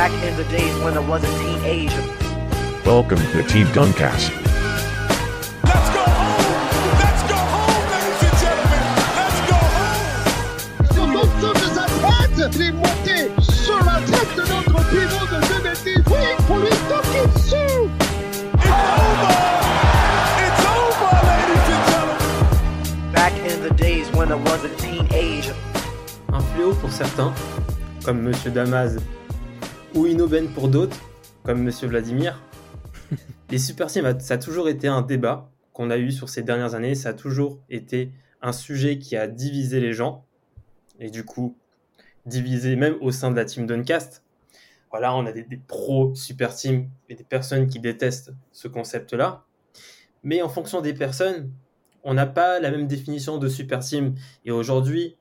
Back in the days when I was a teenager. Welcome to Team Duncast. Let's go home! Let's go home, ladies and gentlemen! Let's go home! Sur l'ensemble de sa tête, il est monté sur la tête de notre pivot de 2010. Oui, pour lui toquer dessus. It's over! It's over, ladies and gentlemen! Back in the days when I was a teenager. un fléau pour certains, comme Monsieur Damas, ou une aubaine pour d'autres, comme Monsieur Vladimir. Les super teams, ça a toujours été un débat qu'on a eu sur ces dernières années. Ça a toujours été un sujet qui a divisé les gens, et du coup, divisé même au sein de la team Duncast. Voilà, on a des, pros super teams et des personnes qui détestent ce concept-là. Mais en fonction des personnes, on n'a pas la même définition de super team. Et aujourd'hui,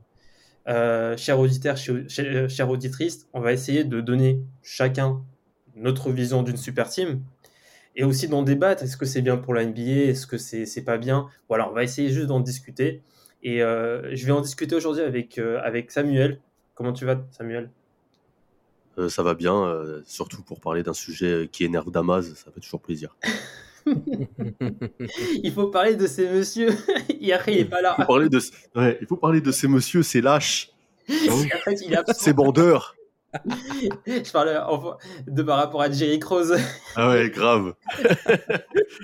euh, chers auditeurs, chères auditrices, on va essayer de donner chacun notre vision d'une super team et aussi d'en débattre. Est-ce que c'est bien pour la NBA Est-ce que c'est pas bien? Voilà, on va essayer juste d'en discuter. Et euh, je vais en discuter aujourd'hui avec, euh, avec Samuel. Comment tu vas, Samuel? Ça va bien, surtout pour parler d'un sujet qui énerve Damas, ça fait toujours plaisir. Il faut parler de ces messieurs. Et après, il est pas là. Il faut parler de, ouais, il faut parler de ces messieurs, ces lâches, il ces bandeurs. Je parle de par rapport à Jerry Cross. Ah ouais, grave.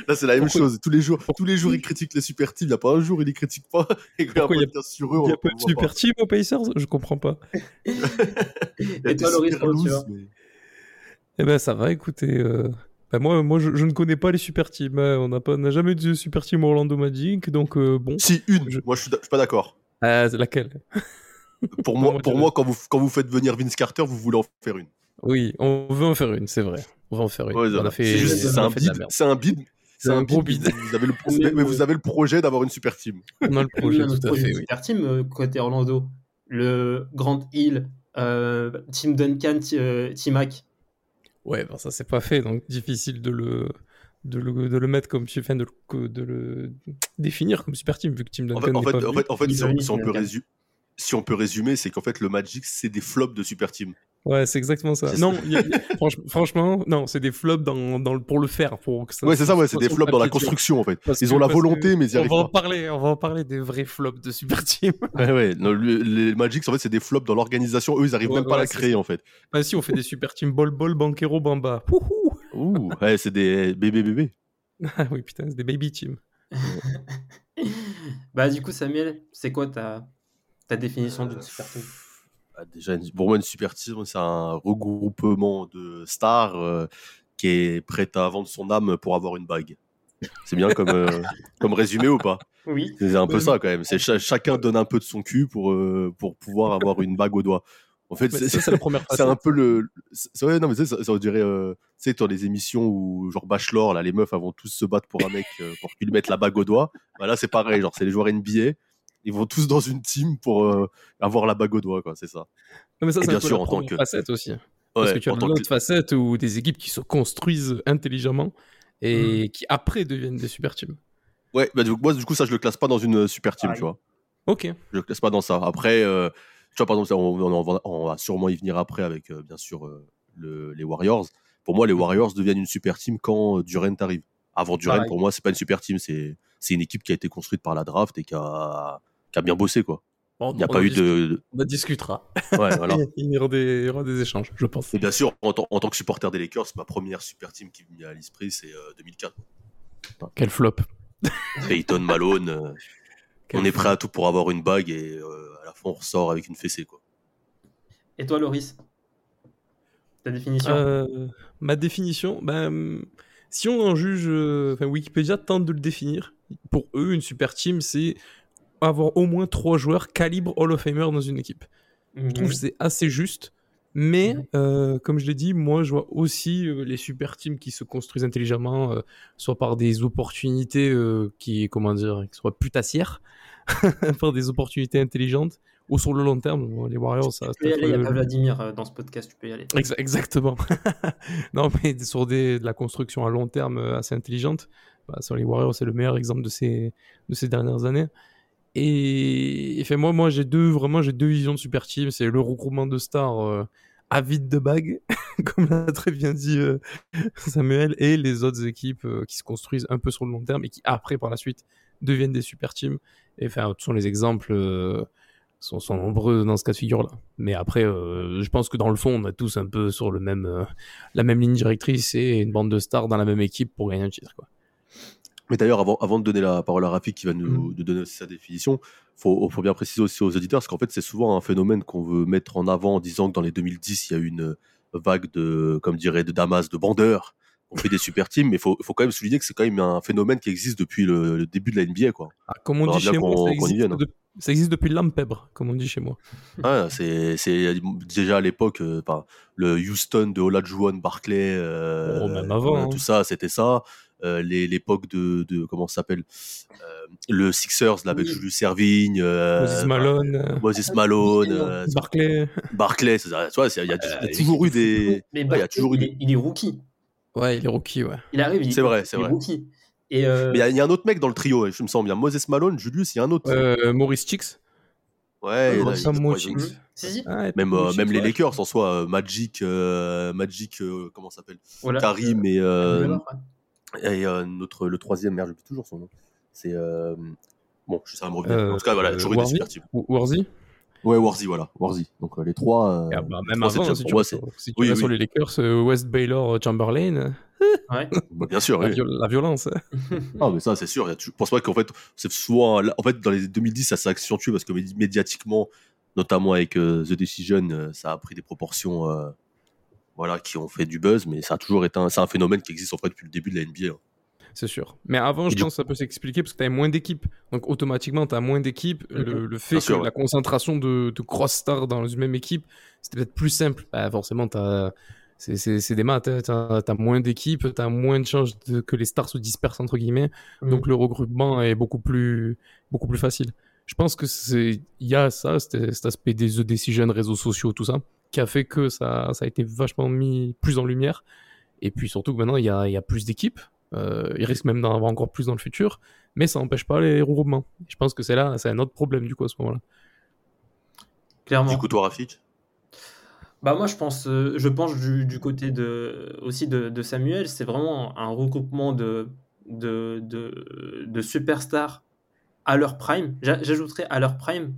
Là, c'est la même chose. Tous les jours, tous les jours, ils critiquent les super teams. Il n'y a pas un jour, ils les critiquent pas. Et quand Pourquoi il y a- a sur eux, on Il y a on pas de super team aux Pacers? Je comprends pas. Il Et toi, Loris, comment tu vas? Eh ben ça va, écoutez. euh, moi, moi je, je ne connais pas les super teams. hein. On n'a pas, on n'a jamais eu de super team Orlando Magic, donc euh, bon. Si, une. Je- Moi, je suis, d'a- je suis pas d'accord. Ah, c'est laquelle? Pour Non, moi, pour moi quand, vous, quand vous faites venir Vince Carter, vous voulez en faire une. Oui, on veut en faire une, c'est vrai. On va en faire une. Ouais, on a fait, c'est juste, on c'est a un bid. C'est un bid. C'est un gros bid. Vous avez le, mais, mais vous avez le projet d'avoir une super team. On a le projet, Oui, on a tout à fait, oui. super team euh, côté Orlando. Le Grand Hill, euh, Team Duncan, euh, Team Mac. Ouais, ben ça c'est pas fait, donc difficile de le, de le, de le mettre comme enfin, de le, de le définir comme super team vu que Team En Duncan fait, en n'est fait, pas en fait, en fait, si, on, venir, si on peut résumer, si on peut résumer, c'est qu'en fait le Magic c'est des flops de super team. Ouais, c'est exactement ça. Non, ça. il y a- il y a- franch- franchement, non, c'est des flops dans, dans le- pour le faire, pour que ça. Ouais, c'est ça, ouais, c'est des flops dans la construction en fait. Parce Ils que- ont la volonté, mais ils y on arrivent va en pas. parler, on va en parler des vrais flops de super team. Ouais, ouais. non, le- les Magic en fait c'est des flops dans l'organisation. Eux, ils arrivent Ouais, même pas à la créer en fait. Bah si, on fait des super teams bol bol banquero bamba. Wouhou Ouh, ouais, c'est des bébés bébés. ah oui, putain, c'est des baby teams. Bah, du coup, Samuel, c'est quoi ta, ta définition d'une super team? Déjà, une- pour moi, une super team, c'est un regroupement de stars euh, qui est prête à vendre son âme pour avoir une bague. C'est bien comme, euh, comme résumé ou pas? Oui. C'est un peu ça quand même. C'est cha- chacun donne un peu de son cul pour, euh, pour pouvoir avoir une bague au doigt. En fait, c'est la première c'est un peu le. c'est- Ouais, non, mais ça, ça on dirait. euh, tu sais, dans les émissions où, genre Bachelor, là, les meufs elles vont tous se battre pour un mec euh, pour qu'il lui mette la bague au doigt. Bah, là, c'est pareil. Genre, c'est les joueurs NBA. Ils vont tous dans une team pour euh, avoir la bague au doigt, quoi. C'est ça. Non, mais ça, c'est bien un peu sûr, la en tant que- facette aussi. Parce Ouais, que tu as en tant l'autre que- facette où des équipes qui se construisent intelligemment Mm. et qui après deviennent des super teams. Ouais, bah, du coup, moi, du coup, ça, je le classe pas dans une euh, super team, tu vois. Ok. Je le classe pas dans ça. Après, euh, tu vois, par exemple, ça, on, on- on va- on va sûrement y venir après avec, euh, bien sûr, euh, le- les Warriors. Pour moi, les Warriors deviennent une super team quand euh, Durant arrive. Avant Durant, Pareil. pour moi, c'est pas une super team. C'est c'est une équipe qui a été construite par la draft et qui a, qui a bien bossé, quoi. Bon, Il n'y a on pas eu de. On en discutera. Ouais, voilà. Il y aura des, il y aura des échanges, je pense. Et bien sûr, en, tant- en tant que supporter des Lakers, ma première super team qui me vient à l'esprit, c'est euh, 2004. Quel flop. Peyton Malone. euh, Quel on est prêt à tout pour avoir une bague et euh, à la fin, on ressort avec une fessée, quoi. Et toi, Loris? Ta définition? Euh, ma définition, ben, si on en juge, euh, Wikipédia tente de le définir. Pour eux, une super team, c'est avoir au moins trois joueurs calibre Hall of Famer dans une équipe. Je trouve Mhm. que c'est assez juste. Mais, Mhm. euh, comme je l'ai dit, moi, je vois aussi euh, les super teams qui se construisent intelligemment, euh, soit par des opportunités qui, comment dire, qui soient putassières, par des opportunités intelligentes, ou sur le long terme. Bon, les Warriors, ça Tu peux y aller, il n'y a pas Vladimir dans ce podcast, tu peux y aller. Exa- exactement. non, mais sur des, de la construction à long terme assez intelligente, bah, sur les Warriors, c'est le meilleur exemple de ces, de ces dernières années. Et, et moi, moi j'ai deux, vraiment, j'ai deux visions de super team. C'est le regroupement de stars euh, avides de bagues comme l'a très bien dit euh, Samuel, et les autres équipes euh, qui se construisent un peu sur le long terme et qui après par la suite deviennent des super teams. Et enfin, sont les exemples euh, sont, sont nombreux dans ce cas de figure-là. Mais après, euh, je pense que dans le fond, on est tous un peu sur le même, la même ligne directrice et une bande de stars dans la même équipe pour gagner un titre. Quoi. Mais d'ailleurs, avant, avant de donner la parole à Rafik qui va nous Mm. donner sa définition, faut, faut bien préciser aussi aux auditeurs, parce qu'en fait, c'est souvent un phénomène qu'on veut mettre en avant en disant que dans les 2010, il y a eu une vague de, comme dirait, de Damas, de bandeurs. On fait des super teams, mais il faut, faut quand même souligner que c'est quand même un phénomène qui existe depuis le, le début de la NBA, quoi. Ah, comme on dit chez moi, ça existe, vienne, hein. de- ça existe depuis l'Ampèbre, comme on dit chez moi. Ouais, c'est, déjà à l'époque, euh, le Houston de Olajuwon, Barclay, euh, Oh, même avant, euh, hein. tout ça, c'était ça. Euh, les- l'époque de, de comment ça s'appelle euh, le Sixers là, avec Oui. Julius Servigne, euh, Moses Malone, euh, Moses Malone, euh, Barclay. Barclay. Tu vois, il y a, toujours eu des. Mais Ouais, il y a toujours eu il, des. est, il est rookie. Ouais, il est rookie, ouais. Il arrive, C'est vrai, c'est il est vrai. rookie. Et euh, Mais il y y, a un autre mec dans le trio, je me sens bien. Moses Malone, Julius, il y a un autre. Euh, Maurice Chicks. ouais, si, si. Ah, Même, euh, même les. Lakers en soi, euh, Magic, euh, Magic, euh, comment ça s'appelle Voilà. Karim et, euh. Et euh, notre, le troisième, merde, j'oublie toujours son nom. C'est. euh, Bon, je sais ça va me revenir. Euh, en tout cas, voilà, euh, toujours eu des Warzy super teams. Ou- Warzy Ouais, Warzy, voilà. Warzy. Donc euh, les trois. euh, Ah bah, Même trois, c'est avant, si tu sur, si tu oui, vas oui. sur les Lakers, West Baylor, Chamberlain, Ouais. bah, bien sûr, la, oui. viol- la violence. Ah, mais ça, c'est sûr. Je pense pas qu'en fait, c'est souvent. En fait, dans les 2010, ça s'est accentué parce que médi- médiatiquement, notamment avec euh, The Decision, euh, ça a pris des proportions. euh, voilà, qui ont fait du buzz, mais ça a toujours été un, c'est un phénomène qui existe en fait depuis le début de la NBA. hein. C'est sûr. Mais avant, Et je pense que ça peut s'expliquer parce que tu avais moins d'équipes. Donc automatiquement, tu as moins d'équipes. Le, le fait Bien que sûr, ouais. la concentration de, de grosses stars dans une même équipe, c'était peut-être plus simple. Bah, forcément, t'as- c'est des maths. Tu as, moins d'équipes, tu as moins de chances de, que les stars se dispersent, entre guillemets. Mhm. Donc le regroupement est beaucoup plus, beaucoup plus facile. Je pense que c'est il y a ça, cet, cet aspect des The Decision, réseaux sociaux, tout ça, qui a fait que ça, ça a été vachement mis plus en lumière. Et puis surtout que maintenant, il y a, il y a plus d'équipes. Euh, il risque même d'en avoir encore plus dans le futur, mais ça n'empêche pas les regroupements. Je pense que c'est là, c'est un autre problème du coup à ce moment-là. Clairement. Du coup, toi, Rafik? Bah moi je pense, euh, je pense du, du côté de, aussi de, de Samuel, c'est vraiment un regroupement de, de, de, de superstars à leur prime. J'a- J'ajouterais à leur prime,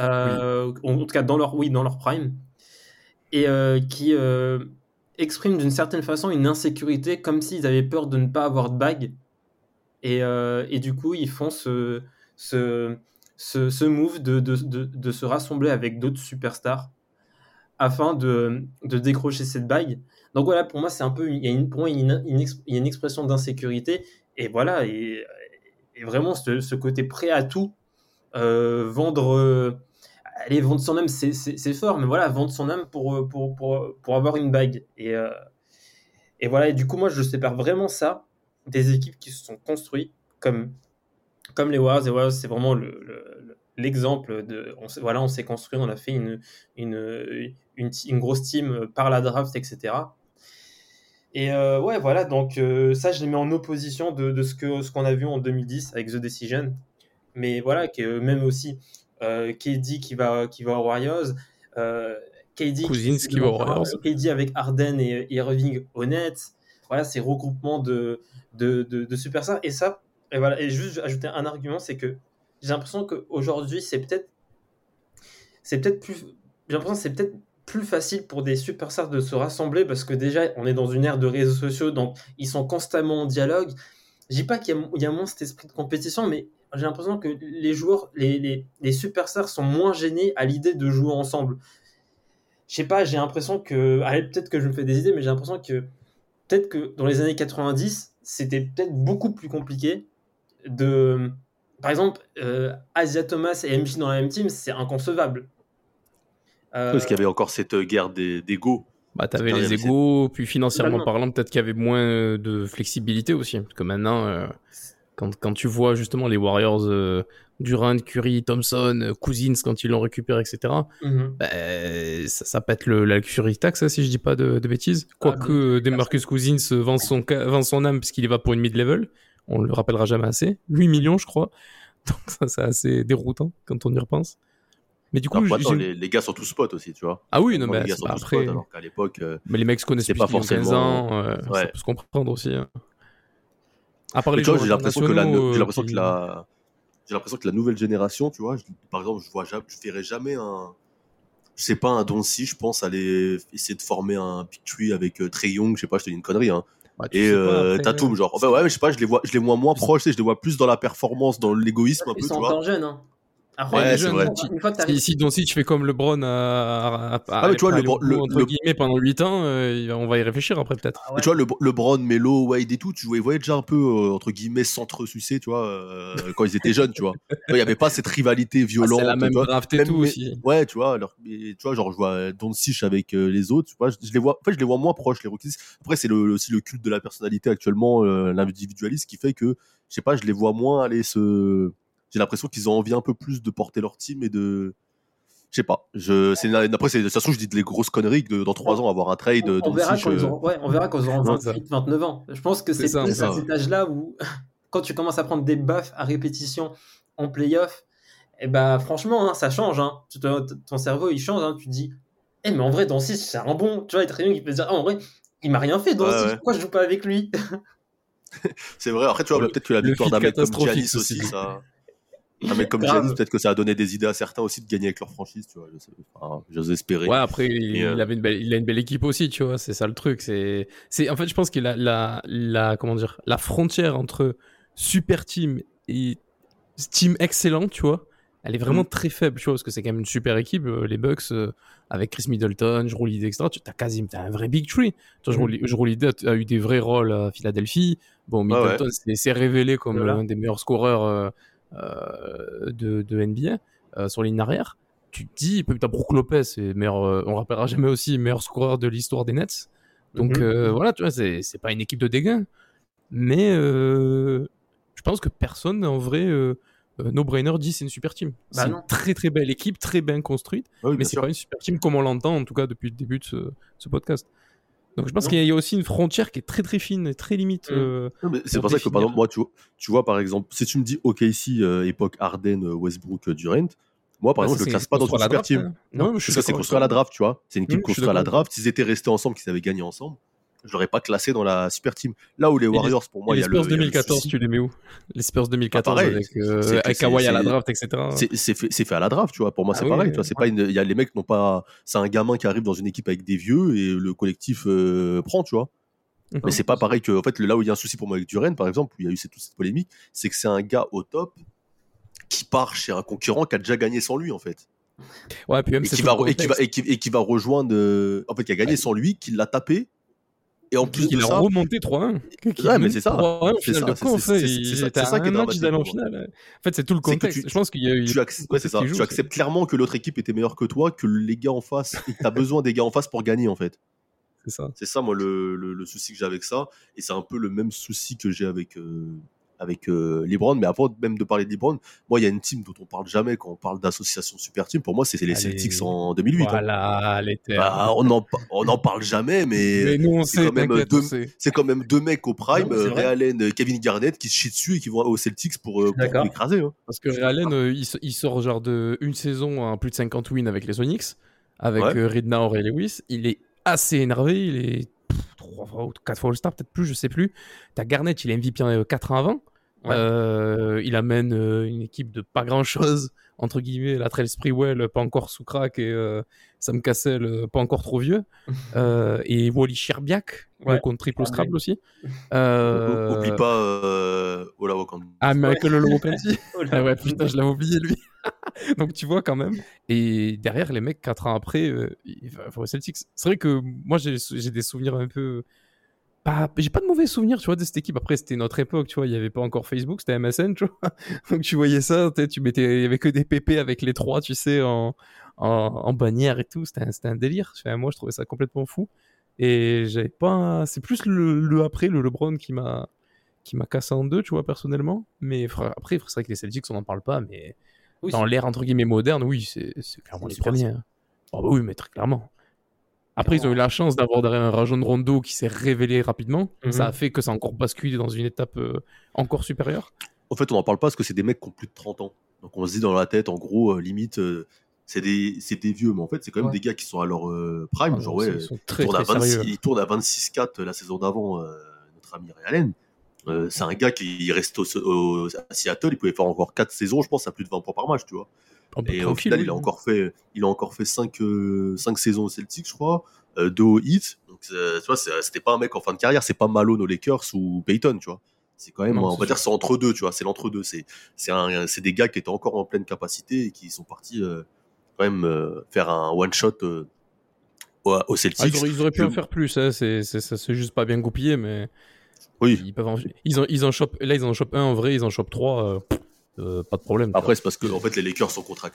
euh, en tout cas dans leur, oui, dans leur prime, et euh, qui euh, expriment d'une certaine façon une insécurité comme s'ils avaient peur de ne pas avoir de bague. Et, euh, et du coup, ils font ce, ce, ce, ce move de, de, de, de se rassembler avec d'autres superstars afin de, décrocher cette bague. Donc voilà, pour moi, c'est un peu, il y a une, pour moi, une, une il une expression d'insécurité. Et voilà, et, et vraiment ce, ce côté prêt à tout, euh, vendre, allez, vendre son âme, c'est- fort, mais voilà, vendre son âme pour, euh, pour, pour, pour avoir une bague. Et, euh, et voilà, et du coup, moi, je sépare vraiment ça des équipes qui se sont construites comme, comme les Warriors. Les Warriors, c'est vraiment le- le- le- l'exemple de. Voilà, on s'est construit, on a fait une, une, une, grosse team par la draft, etc. Et euh, ouais, voilà, donc ça, je les mets en opposition de, de ce qu'on ce qu'on a vu en 2010 avec The Decision. Mais voilà, que même aussi euh, KD qui va, qui va aux Warriors, euh, KD, Cousins qui va aux Warriors. KD avec Harden et, et Irving au. Voilà, ces regroupements de, de, de, de superstars. Et ça, et voilà, et juste ajouter un argument, c'est que j'ai l'impression qu'aujourd'hui, c'est peut-être c'est peut-être plus j'ai l'impression c'est peut-être plus facile pour des superstars de se rassembler parce que déjà on est dans une ère de réseaux sociaux donc ils sont constamment en dialogue je dis pas qu'il y a moins cet esprit de compétition mais j'ai l'impression que les joueurs les, les, les superstars sont moins gênés à l'idée de jouer ensemble je sais pas j'ai l'impression que allez, peut-être que je me fais des idées mais j'ai l'impression que peut-être que dans les années 90 c'était peut-être beaucoup plus compliqué de par exemple, euh, Asia Thomas et MJ dans la même team, c'est inconcevable. Euh, Parce qu'il y avait encore cette euh, guerre des- d'ego. Bah, t'avais les égaux, puis financièrement Totalement. parlant, peut-être qu'il y avait moins de flexibilité aussi. Parce que maintenant, euh, quand, quand tu vois justement les Warriors, euh, Durant, Curry, Thompson, euh, Cousins, quand ils l'ont récupéré, etc., mhm. bah, ça, ça pète le, la luxury tax, ça, si je dis pas de, de bêtises. Quoique euh, Demarcus Cousins euh, vend son, vend son âme puisqu'il y va pour une mid-level. On le rappellera jamais assez. 8 millions, je crois. Donc ça, c'est assez déroutant quand on y repense. Mais du coup, Alors, les, les gars sont tous potes aussi, tu vois. ah oui, non, mais les gars c'est sont pas tous après. potes, alors qu'à l'époque, euh, Mais les mecs se depuis pas ont 15 forcément- ans, euh, ça Ouais. peut se comprendre aussi. hein. À part les tu vois, joueurs j'ai l'impression que la, euh, l'impression qui- que la, j'ai l'impression que la nouvelle génération, tu vois, je- par exemple, je vois jamais, je verrai jamais un, je sais pas, un Doncy, je pense, aller essayer de former un Big Tree avec euh, Trey Young, je sais pas, je te dis une connerie, hein. Bah, Et euh, Tatum, genre, enfin, ouais, mais je sais pas, je les vois, je les vois moins proches, je les vois plus dans la performance, dans l'égoïsme un Ils peu, sont tu vois. encore jeunes. Hein. Après, Ouais, les c'est jeunes, vrai. Une fois que Si, t'arrives si Doncic fait comme LeBron à, à, à- Ah, mais tu vois, le le- entre le- guillemets pendant 8 ans, euh, on va y réfléchir après peut-être. Ah ouais. Tu vois, le, LeBron, Melo, Wade et tout, tu voyais, voyais déjà un peu, euh, entre guillemets, centre-sucé, tu vois, euh, quand ils étaient jeunes, tu vois. Il n'y avait pas cette rivalité Ah, violente. c'est la même tu draft et Même tout aussi. Ouais, tu vois, alors, mais, tu vois, genre, je vois Doncic avec euh, les autres, tu vois, je, je les vois, en fait, je les vois moins proches, les rookies. Après, c'est le, aussi le culte de la personnalité actuellement, euh, l'individualisme qui fait que, je sais pas, je les vois moins aller se, j'ai l'impression qu'ils ont envie un peu plus de porter leur team et de, je sais pas, je, c'est, après, c'est, de toute façon, je dis les grosses conneries que de- dans trois ans, avoir un trade, on, on verra quand ils euh, auront, ouais, on verra quand ils auront Non, ça. 28, 29 ans. Je pense que C'est à cet âge-là où, quand tu commences à prendre des buffs à répétition en playoff, et ben franchement, hein, ça change. Hein. Ton cerveau, il change. Hein. Tu te dis, eh, mais en vrai, dans 6, c'est un bon. Tu vois, il est très bien, il peut se dire, ah, en vrai, il m'a rien fait dans Ouais, 6, ouais. pourquoi je joue pas avec lui? C'est vrai. Après, tu vois, Le- peut-être que la le victoire d'un mec comme Giannis aussi, aussi. ça. Un mec comme Grave. Giannis, peut-être que ça a donné des idées à certains aussi de gagner avec leur franchise, tu vois. Je sais, enfin, j'ose espérer. Ouais, après, il, euh, il avait une belle, il a une belle équipe aussi, tu vois. C'est ça le truc. C'est, c'est, en fait, je pense que la, la, la, comment dire, la frontière entre super team et team excellent, tu vois, elle est vraiment Mm. très faible, tu vois, parce que c'est quand même une super équipe. euh, Les Bucks, euh, avec Chris Middleton, Jrue Holiday, etc. Tu as t'as un vrai big tree. Tu vois, Mm. Jrue Jrue Holiday a, eu des vrais rôles à Philadelphie. Bon, Ah ouais. Middleton s'est- révélé comme Voilà. l'un des meilleurs scoreurs euh, euh, de, de NBA euh, sur ligne arrière tu te dis, t'as Brook Lopez, c'est meilleur, euh, on rappellera jamais aussi meilleur scoreur de l'histoire des Nets. Donc Mhm. euh, voilà, tu vois, c'est pas une équipe de dégâts. Mais euh, je pense que personne, en vrai, euh, euh, no-brainer dit c'est une super team. Bah c'est une très très belle équipe, très bien construite, Ah oui, mais c'est pas une super team comme on l'entend, en tout cas depuis le début de ce, ce podcast. Donc je pense qu'il y a aussi une frontière qui est très très fine et très limite. Mhm. euh, c'est pour pour ça que, par exemple, moi, tu vois, tu vois, par exemple, si tu me dis OKC, euh, époque Harden, euh, Westbrook, Durant, moi, par bah, exemple, ça, je le classe pas dans une super draft, team. hein. Non, mais je suis Parce que c'est construit à la draft, tu vois. C'est une équipe suis construite à la draft. S'ils étaient restés ensemble, qu'ils avaient gagné ensemble, je l'aurais pas classé dans la super team. Là où les Et les- Warriors, pour moi, il y les a le. Spurs il y a le 2014, souci. tu les mets où? Les Spurs 2014 pareil, avec, euh, avec Kawhi à la draft, etc. C'est fait, fait à la draft, tu vois. Pour moi, Ah c'est pareil. oui, tu vois. C'est pas une. Y a les mecs n'ont pas. C'est un gamin qui arrive dans une équipe avec des vieux et le collectif euh, prend, tu vois. Mhm. Mais c'est pas pareil que. En fait, là où il y a un souci pour moi avec Duren, par exemple, où il y a eu cette, toute cette polémique, c'est que c'est un gars au top qui part chez un concurrent qui a déjà gagné sans lui, en fait. Ouais, puis même Et c'est qui, va, et, qui va, et, qui, et qui va rejoindre. euh, En fait, qui a gagné sans lui, qui l'a tapé. Et en plus il de a ça. remonté 3-1. Qui Ouais, mais c'est ça. 3-1 au C'est final ça, de c'est- qui est match d'aller en finale. En fait, c'est tout le contexte. tu- Je pense qu'il y a eu. tu, acc- ouais, c'est ça. qui joue, tu acceptes clairement que l'autre équipe était meilleure que toi, que les gars en face, et que tu as besoin des gars en face pour gagner, en fait. C'est ça. C'est ça, moi, le, le- le souci que j'ai avec ça. Et c'est un peu le même souci que j'ai avec, euh, avec euh, LeBron. Mais avant même de parler de LeBron, moi, il y a une team dont on parle jamais quand on parle d'association super team. Pour moi, c'est les. Celtics en 2008. hein. Voilà, les. Bah, on n'en on en parle jamais, mais, Mais nous, on c'est quand même deux- on sait. c'est quand même deux mecs au prime, Non. Ray Allen, Kevin Garnett, qui se chient dessus et qui vont aux Celtics pour, euh, pour l'écraser. hein. Parce que Ray Allen, euh, il, sort genre de une saison à plus de 50 wins avec les Sonics, avec Ouais. Naor et Lewis. Il est assez énervé. Il est trois fois ou quatre fois All-Star, peut-être plus, je sais plus. T'as Garnett, il est MVP en 4 ans avant. Ouais. Euh, il amène euh, une équipe de pas grand chose, entre guillemets, la Trail Sprewell, pas encore sous crack, et euh, Sam Cassell, euh, pas encore trop vieux. Euh, et Wally Sherbiak, Ouais. contre triple Ah, Scrabble aussi. Euh, Oublie pas euh, Ola. Ah, Michael. Oh là. Ah ouais, putain, je l'avais oublié lui. Donc tu vois quand même. Et derrière, les mecs, 4 ans après, euh, il va va au Celtics. C'est vrai que moi, j'ai des souvenirs un peu. Pas... J'ai pas de mauvais souvenirs, tu vois, de cette équipe. Après, c'était notre époque, tu vois, il y avait pas encore Facebook, c'était MSN, tu vois. Donc tu voyais ça, tu mettais, il y avait que des PP avec les trois, tu sais, en, en, en bannière et tout. C'était un, c'était un délire. Enfin, moi, je trouvais ça complètement fou. Et j'avais pas. C'est plus le, le après, le LeBron qui m'a qui m'a cassé en deux, tu vois, personnellement. Mais frère, après, c'est vrai que les Celtics, on n'en parle pas, mais Oui, dans l'ère entre guillemets moderne, oui, c'est c'est clairement les premiers. hein. Ah bah oui, mais très clairement. Après, ils ont eu la chance d'avoir derrière un Rajon Rondo qui s'est révélé rapidement. Mhm. Ça a fait que ça a encore basculé dans une étape euh, encore supérieure. En fait, on n'en parle pas parce que c'est des mecs qui ont plus de 30 ans. Donc on se dit dans la tête, en gros, euh, limite, euh, c'est des, c'est des vieux, mais en fait, c'est quand même Ouais. des gars qui sont à leur euh, prime. Ah, genre, ouais, ils sont très, il tourne à très 26 sérieux. il tourne à 26-4 la saison d'avant, euh, notre ami Ray Allen. Euh, c'est un gars qui reste au, au- à Seattle, il pouvait faire encore 4 saisons, je pense, à plus de 20 points par match, tu vois. Oh, bah, Et au final, oui. il a encore fait, il a encore fait 5, saisons au Celtics, je crois, euh, 2 au Heat. Donc, euh, tu vois, c'était pas un mec en fin de carrière, c'est pas Malone aux Lakers ou Payton, tu vois. C'est quand même, Non, on va dire, c'est entre deux, tu vois. C'est l'entre deux. C'est, c'est un, c'est des gars qui étaient encore en pleine capacité et qui sont partis euh, quand même euh, faire un one shot euh, au, au Ah, Celtics. ils, auraient, ils auraient pu Je- en faire plus, hein, c'est c'est- ça c'est juste pas bien goupillé, mais Oui. ils peuvent en- ils, en, ils en chopent, là ils en chopent un en vrai, ils en chopent trois, euh, euh, pas de problème. Après, c'est parce que en fait, les Lakers sont contre-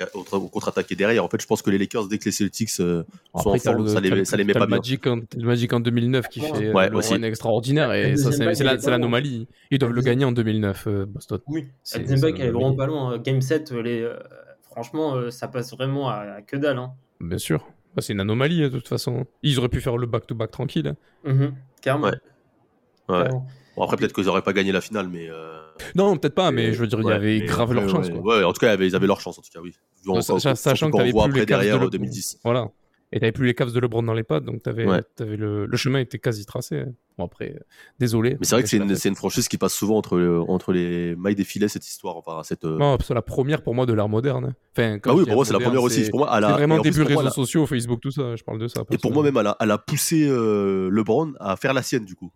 contre-attaqués derrière. En fait, je pense que les Lakers, dès que les Celtics euh, sont en Après, t'as forme, le- ça les, le- ça les met pas le bien. Magic en, le Magic en 2009 qui Ouais. fait Ouais, le run extraordinaire et c'est l'anomalie. Ils doivent le gagner en 2009, euh, Boston. Oui, bague, elle est vraiment pas loin. Game 7, euh, les, franchement, euh, ça passe vraiment à, à que dalle. Hein. Bien sûr. Bah, c'est une anomalie hein, de toute façon. Ils auraient pu faire le back-to-back tranquille. hein. Mhm, Carrément. Ouais. Ouais. Carrément. Bon, après, peut-être qu'ils auraient pas gagné la finale, mais. euh, Non, peut-être pas, mais je veux dire, il y ouais, avait mais grave leur chance. ouais, quoi. ouais, en tout cas, ils avaient, leur chance, en tout cas, oui. Non, sachant que quand on t'avais voit plus après les de derrière Le- euh, 2010. Voilà. Et t'avais plus les Cavs de LeBron dans les pattes, donc t'avais, Ouais. t'avais le, le chemin était quasi tracé. Bon après, euh, désolé. Mais c'est vrai que c'est la une, fête. c'est une franchise qui passe souvent entre, entre les mailles des filets, cette histoire. Enfin, cette, euh, Non, c'est la première pour moi de l'ère moderne. Enfin, Ah oui, pour moi, c'est la première aussi. c'est- Pour moi, elle a- C'est vraiment plus, début moi, réseaux sociaux, Facebook, tout ça. Je parle de ça. Et pour moi, même, elle a, elle a poussé euh, LeBron à faire la sienne, du coup.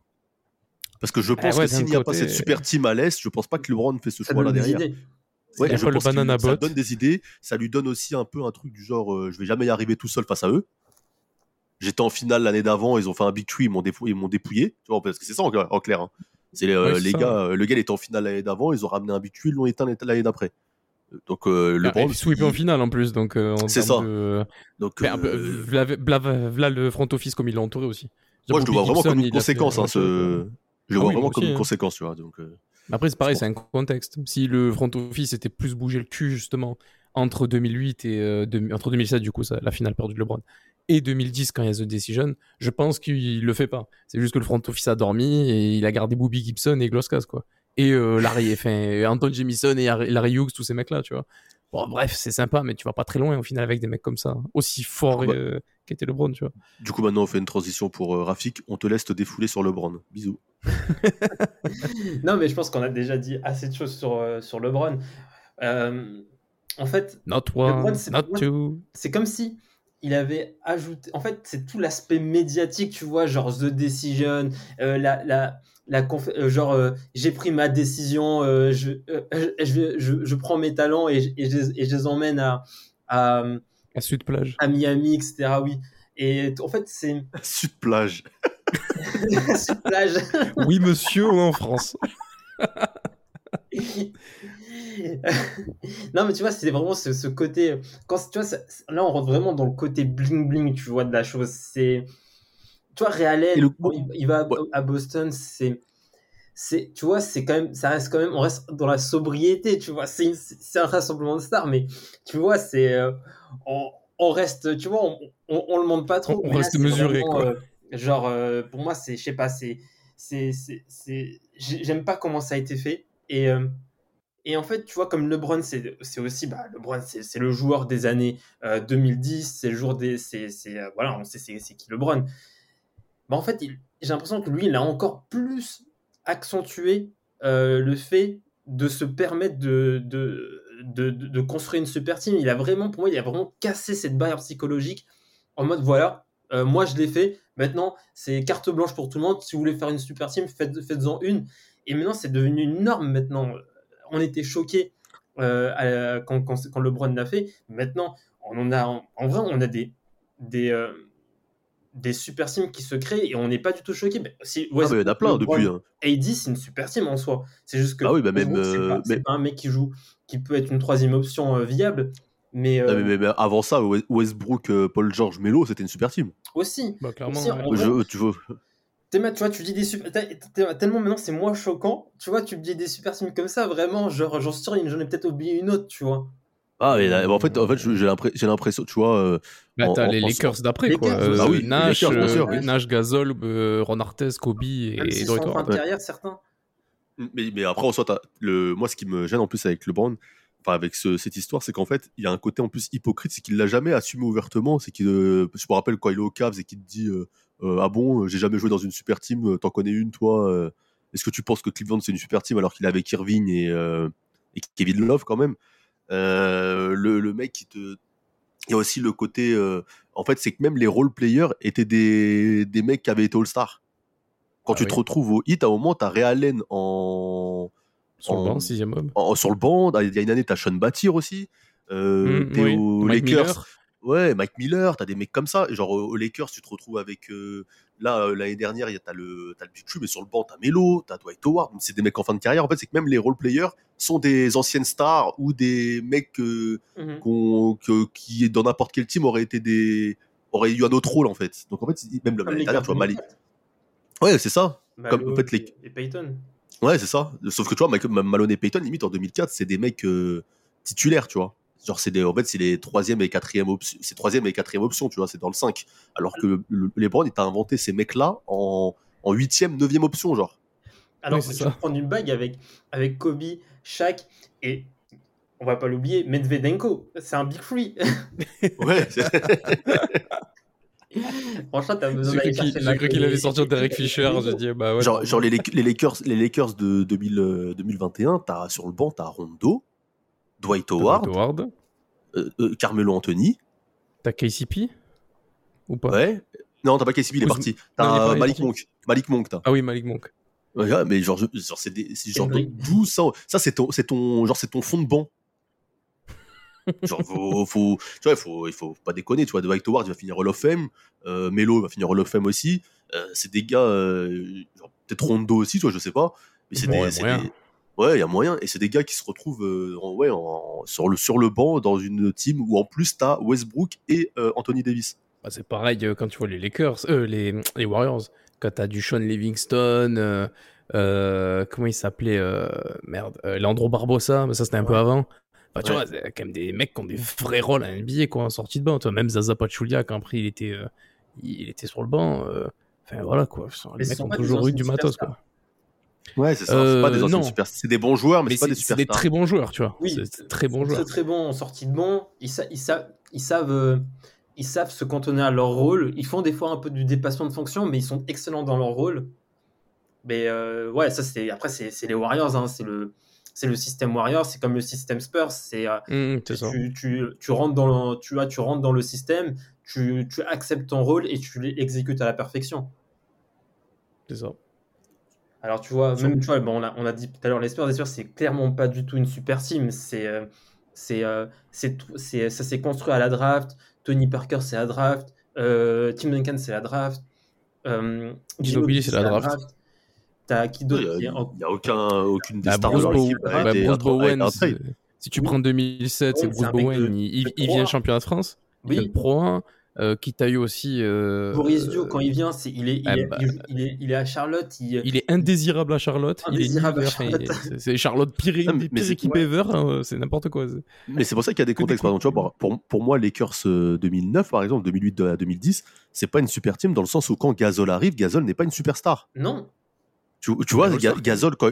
Parce que je Ah pense ouais, que s'il n'y a pas cette super team à l'Est, je pense pas que LeBron fait ce Ça choix-là derrière. Ouais, et je le pense banana ça donne des idées, ça lui donne aussi un peu un truc du genre euh, je vais jamais y arriver tout seul face à eux. J'étais en finale l'année d'avant, ils ont fait un big tree, ils m'ont dépou- ils m'ont dépouillé, tu vois, parce que c'est ça en, en clair. hein. C'est euh, Ouais, c'est les ça. gars, euh, le gars était en finale l'année d'avant, ils ont ramené un big tree, ils l'ont éteint l'année d'après. Donc euh, Ah, et sweep en finale en plus, donc. euh, C'est ça. de- donc un peu, euh, le front office comme il l'a entouré aussi. moi je le vois vraiment comme une conséquence. hein, ce... Je le Ah vois oui, vraiment comme aussi, une hein. conséquence, tu vois. Donc, Après, c'est pareil, c'est un contexte. Si le front office était plus bougé le cul, justement, entre 2008 et euh, deux- entre 2007, du coup, ça, la finale perdue de LeBron, et 2010, quand il y a The Decision, je pense qu'il le fait pas. C'est juste que le front office a dormi et il a gardé Bobby Gibson et Gloskas, quoi. Et euh, Larry, enfin, Anton Jamison et Larry Hughes, tous ces mecs-là, tu vois. Bon, bref, c'est sympa, mais tu vas pas très loin au final avec des mecs comme ça, aussi forts Ah bah. euh, qu'était LeBron, tu vois. Du coup, maintenant on fait une transition pour euh, Rafik. On te laisse te défouler sur LeBron. Bisous. Non, mais je pense qu'on a déjà dit assez de choses sur, euh, sur LeBron. Euh, en fait, Not LeBron, one, c'est- not two. c'est comme si il avait ajouté. En fait, c'est tout l'aspect médiatique, tu vois, genre The Decision, euh, la, la, la conf- euh, genre euh, j'ai pris ma décision, euh, je, euh, je, je, prends mes talents et, je- et, je, et je les emmène à, à, À Sud Plage. à Miami, etc. Oui. Et en fait, c'est Sud plage. sur plage. Oui, monsieur, on est en France. non mais tu vois c'est vraiment ce, ce côté quand tu vois ça- là on rentre vraiment dans le côté bling bling tu vois de la chose c'est tu vois Et le- bon, il, il va à, Ouais. à Boston c'est c'est tu vois c'est quand même ça reste quand même on reste dans la sobriété tu vois c'est une- c'est un rassemblement de stars mais tu vois c'est euh, on, on reste tu vois on, on, on le montre pas trop On- on mais là, reste mesuré, vraiment, quoi. euh, genre euh, pour moi c'est je sais pas c'est c'est c'est c'est- j'ai- j'aime pas comment ça a été fait et euh, et en fait, tu vois, comme LeBron, c'est aussi, bah, LeBron, c'est le joueur des années euh, 2010, c'est le jour des, c'est, euh, voilà, on sait c'est qui LeBron. Bah, en fait, j'ai l'impression que lui, il a encore plus accentué euh, le fait de se permettre de, de, de- de construire une super team. Il a vraiment, pour moi, il a vraiment cassé cette barrière psychologique en mode, voilà, euh, moi je l'ai fait, maintenant c'est carte blanche pour tout le monde. Si vous voulez faire une super team, faites, faites-en une. Et maintenant, c'est devenu une norme maintenant. On était choqués euh, à- quand, quand, quand LeBron l'a fait. Maintenant, on en a, en, en vrai, on a des, des, euh, des super teams qui se créent et on n'est pas du tout choqués. Mais si, Ah, mais il y en a plein LeBron, depuis. hein. AD, c'est une super team en soi. C'est juste que Ah oui, bah même, c'est pas, c'est mais- pas un mec qui joue, qui peut être une troisième option viable. Mais, euh, mais, mais- mais avant ça, Wes- Westbrook, euh, Paul George, Melo, c'était une super team. aussi, Bah, clairement. Aussi, ouais. Je, tu ma- tu vois, tu dis des super. t'as- t'es- Tellement maintenant c'est moins choquant. Tu vois, tu me dis des super teams comme ça, vraiment, genre, j'en suis sûr, j'en ai peut-être oublié une autre, tu vois. Ah, mais là, en fait, en fait j'ai l'impression, tu vois. euh, Bah, en- t'as les Lakers d'après, Les quoi. Lakers, Euh, ah oui, Nash, Lakers, bien euh, sûr. Nash, Gasol, euh, Ron Artest, Kobe et, Même et Dwight sont en fin de Ouais. carrière, certains. Mais, mais après, en soi, le, moi, ce qui me gêne en plus avec LeBron, enfin, avec ce- cette histoire, c'est qu'en fait, il y a un côté en plus hypocrite, c'est qu'il l'a jamais assumé ouvertement. C'est qu'il, euh, je me rappelle quand il est au Cavs et qu'il te dit euh, euh, ah bon, euh, j'ai jamais joué dans une super team, t'en connais une toi Est-ce que tu penses que Cleveland c'est une super team alors qu'il est avec Irving et, et Kevin Love quand même? Le, le mec qui te, il y a aussi le côté, en fait, c'est que même les role players étaient des, des mecs qui avaient été All-Star. Quand Ah tu oui. te retrouves au hit, à un moment, t'as Ray Allen en, Sur le banc, sixième homme. en- sur le banc. Il y a une année, t'as Sean Batir aussi. Euh, Mm, t'es oui. aux Mike Lakers. Miller. Ouais, Mike Miller, t'as des mecs comme ça. Genre aux Lakers, tu te retrouves avec. euh, là, euh, l'année dernière, t'as le, t'as le Big mais sur le banc, t'as Melo, t'as Dwight Howard. C'est des mecs en fin de carrière. En fait, c'est que même les role players sont des anciennes stars ou des mecs euh, Mhm. que- qui, dans n'importe quel team, auraient été des auraient eu un autre rôle en fait. Donc en fait, même l'année dernière, tu vois, Gordon Mali. Ouais, c'est ça. Malo comme, en fait, les- et Peyton. Ouais, c'est ça. Sauf que tu vois, Michael- Malone et Payton, limite en 2004, c'est des mecs euh, titulaires, tu vois. Genre, c'est des, en fait, c'est les troisième et quatrième options, c'est troisième et quatrième option, tu vois, c'est dans le 5. Alors que le, LeBron, il t'a inventé ces mecs-là en, en huitième, neuvième option, genre. Alors, Oui, c'est tu ça. vas prendre une bague avec, avec Kobe, Shaq et, on va pas l'oublier, Medvedenko. C'est un big free. Ouais, c'est- Franchement, t'as besoin d'aller qu'il chercher j'ai cru qu'il Mac- avait sorti Derek Fisher. J'ai dit, bah ouais. genre, genre les, les Lakers, les Lakers de 2000, euh, 2021, t'as sur le banc, t'as Rondo, Dwight Howard, Howard. euh, euh, Carmelo Anthony, T'as KCP Ou pas? Ouais. Non, t'as pas KCP, il est parti. T'as Malik. Monk. Malik Monk, t'as. Ah oui, Malik Monk. Ouais, mais genre, genre c'est des, c'est genre Kendrick. d'où ça, ça c'est ton, c'est ton, genre c'est ton fond de banc. Genre faut, faut, tu vois, il faut, il faut pas déconner, tu vois, Dwight Howard il va finir Hall of Fame, euh, Melo va finir Hall of Fame aussi, euh, c'est des gars, euh, peut-être Rondo aussi, tu vois, je sais pas, mais c'est Ouais, des, ouais, il y a moyen, et c'est des gars qui se retrouvent, en- ouais, en- sur le, sur le banc dans une team où en plus t'as Westbrook et Anthony Davis. Bah, c'est pareil quand tu vois les Lakers, les, les Warriors. Quand t'as du Sean Livingston, euh, comment il s'appelait euh, Merde, euh, Leandro Barbosa, mais ça c'était un peu avant. Enfin, tu Ouais. vois, c'est quand même des mecs qui ont des vrais rôles à NBA, quoi, en sortie de banc. Toi, même Zaza Pachulia, quand après il était, euh, il était sur le banc. euh, Enfin, voilà, quoi. Mais Les ce mecs sont ont toujours eu du matos, quoi. Ouais, c'est ça, c'est pas des Euh, anciens super, c'est des bons joueurs, mais, Mais c'est pas des c'est des très bons joueurs, tu vois. Oui, C'est- très bons joueurs. très bons en sortie de banc. Ils, sa- ils, sa- ils savent, euh, ils savent se cantonner à leur rôle. Ils font des fois un peu du dépassement de fonction, mais ils sont excellents dans leur rôle. Mais euh, ouais, ça c'est après c'est c'est les Warriors, hein, c'est le c'est le système Warriors, c'est comme le système Spurs. C'est euh, Hum, ça. tu, tu, tu rentres dans le, tu vois, tu rentres dans le système, tu, tu acceptes ton rôle et tu l'exécutes à la perfection. C'est ça. Alors tu vois, même tu vois, bon, on, a, on a dit tout à l'heure, les Spurs, les Spurs, c'est clairement pas du tout une super team. C'est, euh, c'est, euh, c'est, ça s'est construit à la draft. Tony Parker, c'est la draft. Euh, Tim Duncan, c'est la draft. Ginobili, c'est la draft. T'as qui Il d'autre il y a aucun, aucune des Bah, stars Bruce, de bah, Bruce Bowen, trade. si tu prends 2007, c'est Bruce Bowen, de- il, il- de il vient un. champion de France, il Oui. vient de Pro 1, euh, qui t'a eu aussi... euh, Boris Dio, euh, quand il vient, il, est, il, ah est, bah. il, il est, il est à Charlotte. Il, Il est indésirable à Charlotte. Indésirable il est à il Charlotte. c'est- Charlotte pire, mais- pire mais c'est- équipe ouais. ever, hein, c'est n'importe quoi. Mais c'est pour ça qu'il y a des contextes. Par exemple, tu vois, pour, pour, pour moi, Lakers euh, 2009, par exemple, 2008 à 2010, c'est pas une super team dans le sens où quand Gasol arrive, Gasol n'est pas une superstar. non, Tu, tu vois, Ga- All-Star, Gasol, quand-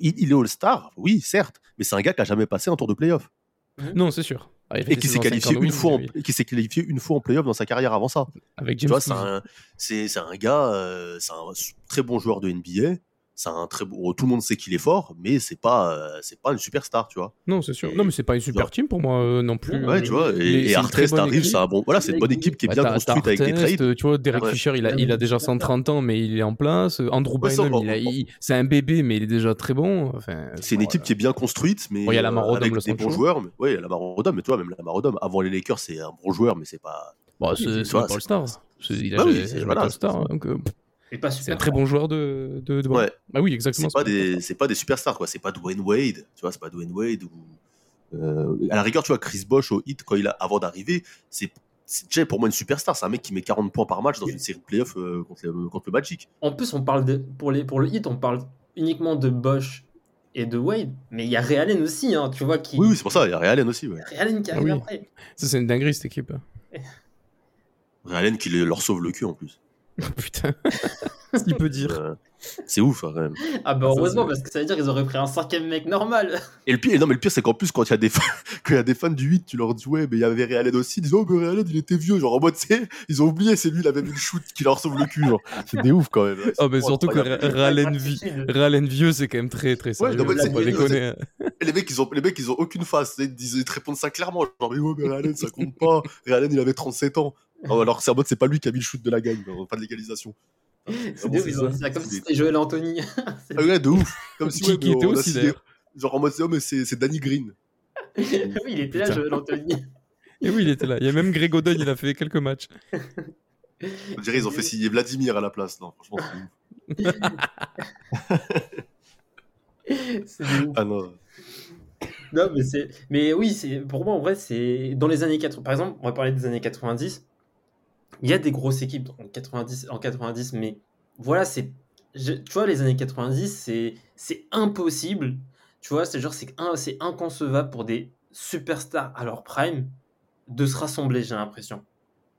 il, il est All-Star, oui, certes, mais c'est un gars qui a jamais passé un tour de playoff Non, c'est sûr. Ah, et qui s'est qualifié 50 une fois, en, lui. qui s'est qualifié une fois en playoff dans sa carrière avant ça. Avec Tu James vois, c'est un, c'est, c'est un gars, euh, c'est un très bon joueur de NBA. C'est un très bon. Tout le monde sait qu'il est fort, mais c'est pas, euh, c'est pas une superstar, tu vois. Non, c'est sûr. Et- Non, mais c'est pas une super team pour moi euh, non plus. Ouais, tu vois. Et, et Artest arrive, c'est un bon. Voilà, c'est une bonne équipe qui est Bah, bien construite avec des trades. euh, Tu vois, Derek Ouais. Fisher, il a, il a déjà 130 ans, mais il est en place. Euh, Andrew Ouais, ça, Bynum, il a- c'est un bébé, mais il est déjà très bon. Enfin, C'est une équipe qui est bien construite, mais Bon, il y a Lamar euh, Odom, avec le des bons joueurs. Mais, ouais, il y a Lamar Odom, mais toi, même Lamar Odom, avant les Lakers, c'est un bon joueur, mais c'est pas. Bon, Oui, c'est tu pas All-Star. C'est- Il a Bah oui, jamais- c'est- euh, pas super. un très bon joueur de, de. Ouais. Bah oui, exactement. C'est pas des, c'est pas des superstars quoi. C'est pas Dwayne Wade, tu vois, c'est pas Dwayne Wade ou euh, à la rigueur, tu vois, Chris Bosh au hit quand il a avant d'arriver, c'est c'est déjà pour moi une superstar. C'est un mec qui met 40 points par match dans une série de playoffs euh, contre, le, contre le Magic. En plus, on parle de, pour, les, pour le hit, on parle uniquement de Bosch et de Wade, mais il y a Ray Allen aussi, hein, tu vois, qui. Oui, oui, c'est pour ça. Il y a Ray Allen aussi. Ouais. Ray Allen qui Ah arrive oui. après. Ça, c'est une dinguerie, cette équipe. Ray Allen qui le- leur sauve le cul en plus. Putain. Ce qu'il peut dire. Euh, C'est ouf, hein, quand même. Ah bah heureusement, c'est- parce que ça veut dire qu'ils auraient pris un cinquième mec normal. Et le pire, non, mais le pire, c'est qu'en plus, quand il y a des fans, quand il y a des fans du 8, tu leur dis, ouais, mais il y avait Realed aussi, ils disent, oh, mais Realed, il était vieux, genre, en mode, sais, ils ont oublié, c'est lui, il avait mis une shoot qui leur sauve le cul, genre. C'est des ouf, quand même. Ouais, Oh, mais c'est surtout que Ralen, Ralen vieux, c'est quand même très très sérieux. non, mais c'est- on les c'est- connaît. Et les mecs, ils ont, les mecs, ils ont aucune face, ils te répondent ça clairement, genre, mais ouais, mais Realed, ça compte pas. Realed, il avait 37 ans. Alors, alors que c'est en mode, c'est pas lui qui a mis le shoot de la gang, genre, pas de légalisation. C'est Vraiment, ils ont dit ça comme si c'était Joel Anthony. Ah ouais, de ouf. Comme si, Qui- ouais, qui mais était aussi. Genre, en mode, c'est, oh, mais c'est, c'est Danny Green. oui, il était là. Joel Anthony. Et oui, il était là. Il y a même Greg Oden, il a fait quelques matchs. On dirait, ils ont fait signer Vladimir à la place, non, franchement, c'est ouf. C'est des ouf. Ah non. Non, mais c'est. Mais oui, c'est pour moi en vrai, c'est dans les années 80. Par exemple, on va parler des années 90. Il y a des grosses équipes en 90, en 90 mais voilà, c'est. Tu vois, les années 90, c'est c'est impossible. Tu vois, c'est genre, c'est inconcevable pour des superstars à leur prime de se rassembler, j'ai l'impression.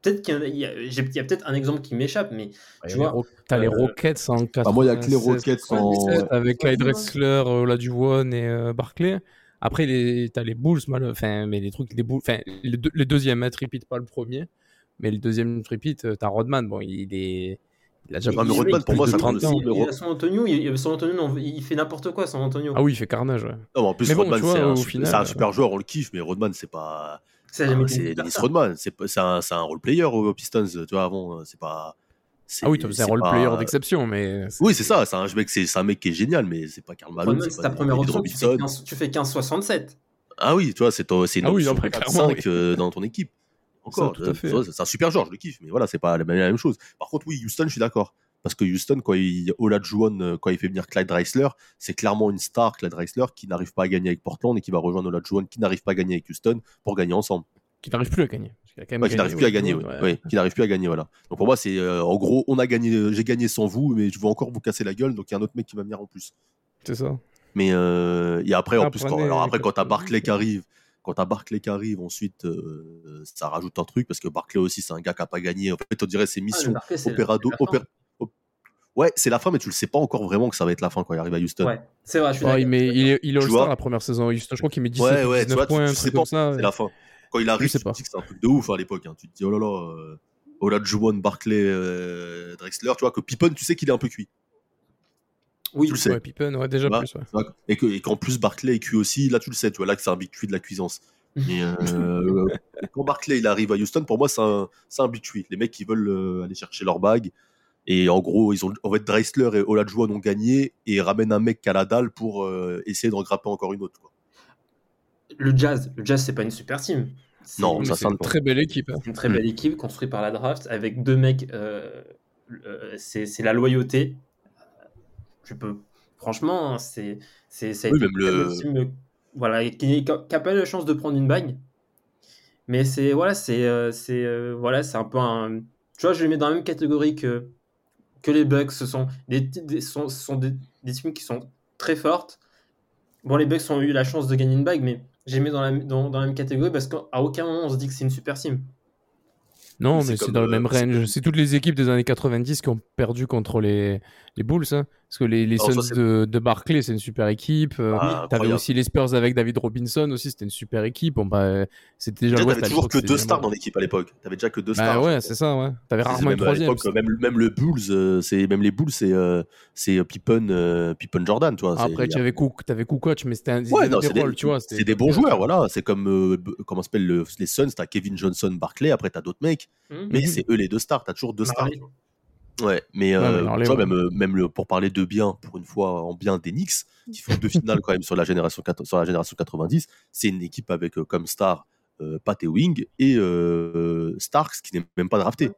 Peut-être qu'il y a, peut-être un exemple qui m'échappe, mais tu vois. T'as les euh, Rockets en 97. Bah, moi, il y a que les Rockets en- 97, Avec Clyde. Drexler, Olajuwon et euh, Barclay. Après, les... t'as les Bulls, mal... enfin, mais les trucs, les Bulls, enfin, les, deux- les deuxièmes, hein, pas le premier, mais le deuxième repeat, euh, t'as Rodman, bon, il est. Il a déjà mais Rodman, pour moi, de ça 30 compte ans. aussi. Il, San Antonio, il, San Antonio, non, il fait n'importe quoi, San Antonio. Ah oui, il fait carnage, ouais. Non, mais en plus, Mais bon, Rodman, tu vois, c'est un, final, euh, super joueur, on le kiffe, mais Rodman, c'est pas. Ah, c'est. Dennis Rodman, c'est un, c'est un role player aux Pistons, tu vois, avant, c'est pas. Ah oui, c'est un role pas- player d'exception, mais. Oui, c'est ça, c'est un, mec, c'est un mec qui est génial, mais c'est pas Karl Malone. Rodman, c'est ta première option, tu fais Robinson. 15 tu fais 15-67. Ah oui, tu vois, c'est une Ah oui, option après, 4-5 clairement, oui. euh, dans ton équipe. Encore, tout à euh, fait. tu vois, c'est un super joueur, je le kiffe, mais voilà, c'est pas la même, la même chose. Par contre, oui, Houston, je suis d'accord. Parce que Houston, quand il, Olajuwon, euh, quand il fait venir Clyde Dreisler, c'est clairement une star, Clyde Dreisler, qui n'arrive pas à gagner avec Portland et qui va rejoindre Olajuwon, qui n'arrive pas à gagner avec Houston pour gagner ensemble. Qui n'arrive plus à gagner. Parce Ouais, qui n'arrive plus à gagner, oui. Ouais. Qui n'arrive plus à gagner, voilà. Donc pour moi, c'est euh, en gros, on a gagné, j'ai gagné sans vous, mais je veux encore vous casser la gueule, donc il y a un autre mec qui va venir en plus. C'est ça. Mais euh, et après, en plus, quand, alors après, quand t'as Barclay qui arrive, quand t'as Barclay qui arrive, ensuite, euh, ça rajoute un truc parce que Barclay aussi, c'est un gars qui a pas gagné. En fait, on dirait ses Ah, missions Barclay, opérado, Ouais, c'est la fin, mais tu le sais pas encore vraiment que ça va être la fin quand il arrive à Houston. Ouais, c'est vrai, je suis Ouais, d'accord. mais il est, il est All-Star la première saison. Je crois qu'il met 17 Ouais, ou ouais, tu 19 vois, points, tu sais pas, ça. C'est ouais. la fin. Quand il arrive, sais tu pas. te dis que c'est un truc de ouf à l'époque. hein. Tu te dis, oh là là, euh, Olajuwon, Barclay, euh, Drexler, tu vois, que Pippen, tu sais qu'il est un peu cuit. Oui, tu le sais. Ouais, Pippen, ouais, déjà Tu vois, plus. Ouais. tu vois, et que- et qu'en plus Barclay est cuit aussi, là tu le sais, tu vois, là que c'est un big cuit de la cuisance. Mais euh, quand Barclay il arrive à Houston, pour moi c'est un, un big cuit. Les mecs qui veulent euh, aller chercher leur bague. Et en gros, ils ont, en fait, Dreisler et Olajuwon ont gagné et ramènent un mec a la dalle pour euh, essayer de grapper encore une autre. Quoi. Le Jazz, le Jazz, c'est pas une super team. Non, ça, c'est une ne très belle équipe. hein. une très belle équipe construite par la draft avec deux mecs. euh, euh, c'est la loyauté. Je peux, franchement, c'est c'est ça a Oui, été même le- team, voilà qui n'a pas eu la chance de prendre une bague. Mais c'est voilà, c'est euh, c'est euh, voilà, c'est un peu un. Tu vois, je les mets dans la même catégorie que que les Bucks. Ce sont des, des- sont, ce sont des, des teams qui sont très fortes. Bon, les Bucks ont eu la chance de gagner une bague, mais j'ai mis dans la, dans, dans la même catégorie parce qu'à aucun moment on se dit que c'est une super team. Non, C'est mais c'est dans le euh, même c'est range. C'est toutes les équipes des années 90 qui ont perdu contre les, les Bulls. hein. Parce que les, les Alors, ça, Suns de, de Barclay, c'est une super équipe. Euh, Ah, T'avais aussi les Spurs avec David Robinson aussi, c'était une super équipe. Bon, bah, c'était déjà t'avais toujours que deux stars dans l'équipe à l'époque. T'avais déjà que deux stars. Bah ouais, c'est ça, ouais. T'avais rarement une troisième. même, même le Bulls, euh, c'est même les Bulls, c'est euh, c'est Pippen, euh, Pippen Jordan, tu vois. Après, tu avais Cook, t'avais Kukoc, mais c'était un Ouais, non, des des, rôles, tu vois. c'est des bons joueurs, voilà. C'est comme euh, comment s'appelle le- les Suns, t'as Kevin Johnson, Barclay, après t'as d'autres mecs, Hmm mais c'est eux les deux stars. T'as toujours deux stars. Ouais, mais, Ouais, euh, mais alors, les- tu vois, même, euh, même le, pour parler de bien, pour une fois en bien des Knicks, qui font deux finales quand même sur la génération, sur la génération 90, c'est une équipe avec euh, comme star euh, Pat Ewing et euh, Starks qui n'est même pas drafté.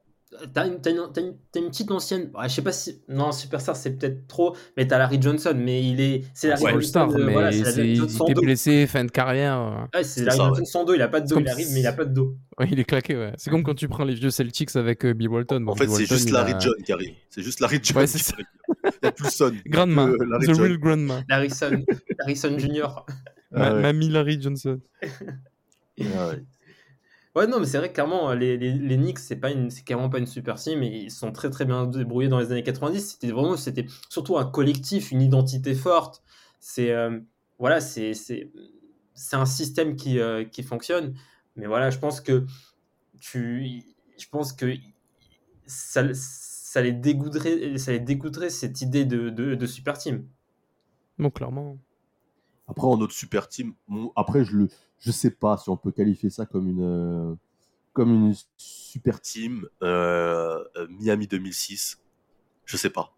T'as une, t'as une- t'as une- t'as une petite ancienne. ouais, je sais pas si. Non, Superstar, c'est peut-être trop. Mais t'as Larry Johnson. Mais il est. C'est Larry Ouais, Johnson. All-Star, euh, mais voilà, Larry il était blessé, fin de carrière. Ouais, c'est C'est Larry ça, Johnson sans dos. Il a pas de dos. comme Il arrive, si- mais il a pas de dos. Ouais, il est claqué, ouais. C'est comme quand tu prends les vieux Celtics avec euh, Bill Walton. Bon, en fait, c'est juste Larry a- John qui arrive. C'est juste Larry John Ouais, qui c'est ça. arrive. Il n'y a plus Son. Grandma, Que Larry The John. Real Grandma. Larryson, Larryson Junior. Ah Ma- ouais. Mamie Larry Johnson. Ah ouais. Ouais, non, mais c'est vrai clairement, les, les, les Knicks, c'est pas clairement pas une super team et ils sont très très bien débrouillés dans les années 90. C'était vraiment, c'était surtout un collectif, une identité forte. C'est, euh, voilà, un système qui, euh, qui fonctionne. Mais voilà, je pense que tu, je pense que ça, ça les dégoûterait, ça les dégoûterait cette idée de, de, de super team. Non, clairement. Après, en autre super team, bon, après, je le, je sais pas si on peut qualifier ça comme une, euh, comme une super team euh, euh, Miami 2006. Je sais pas.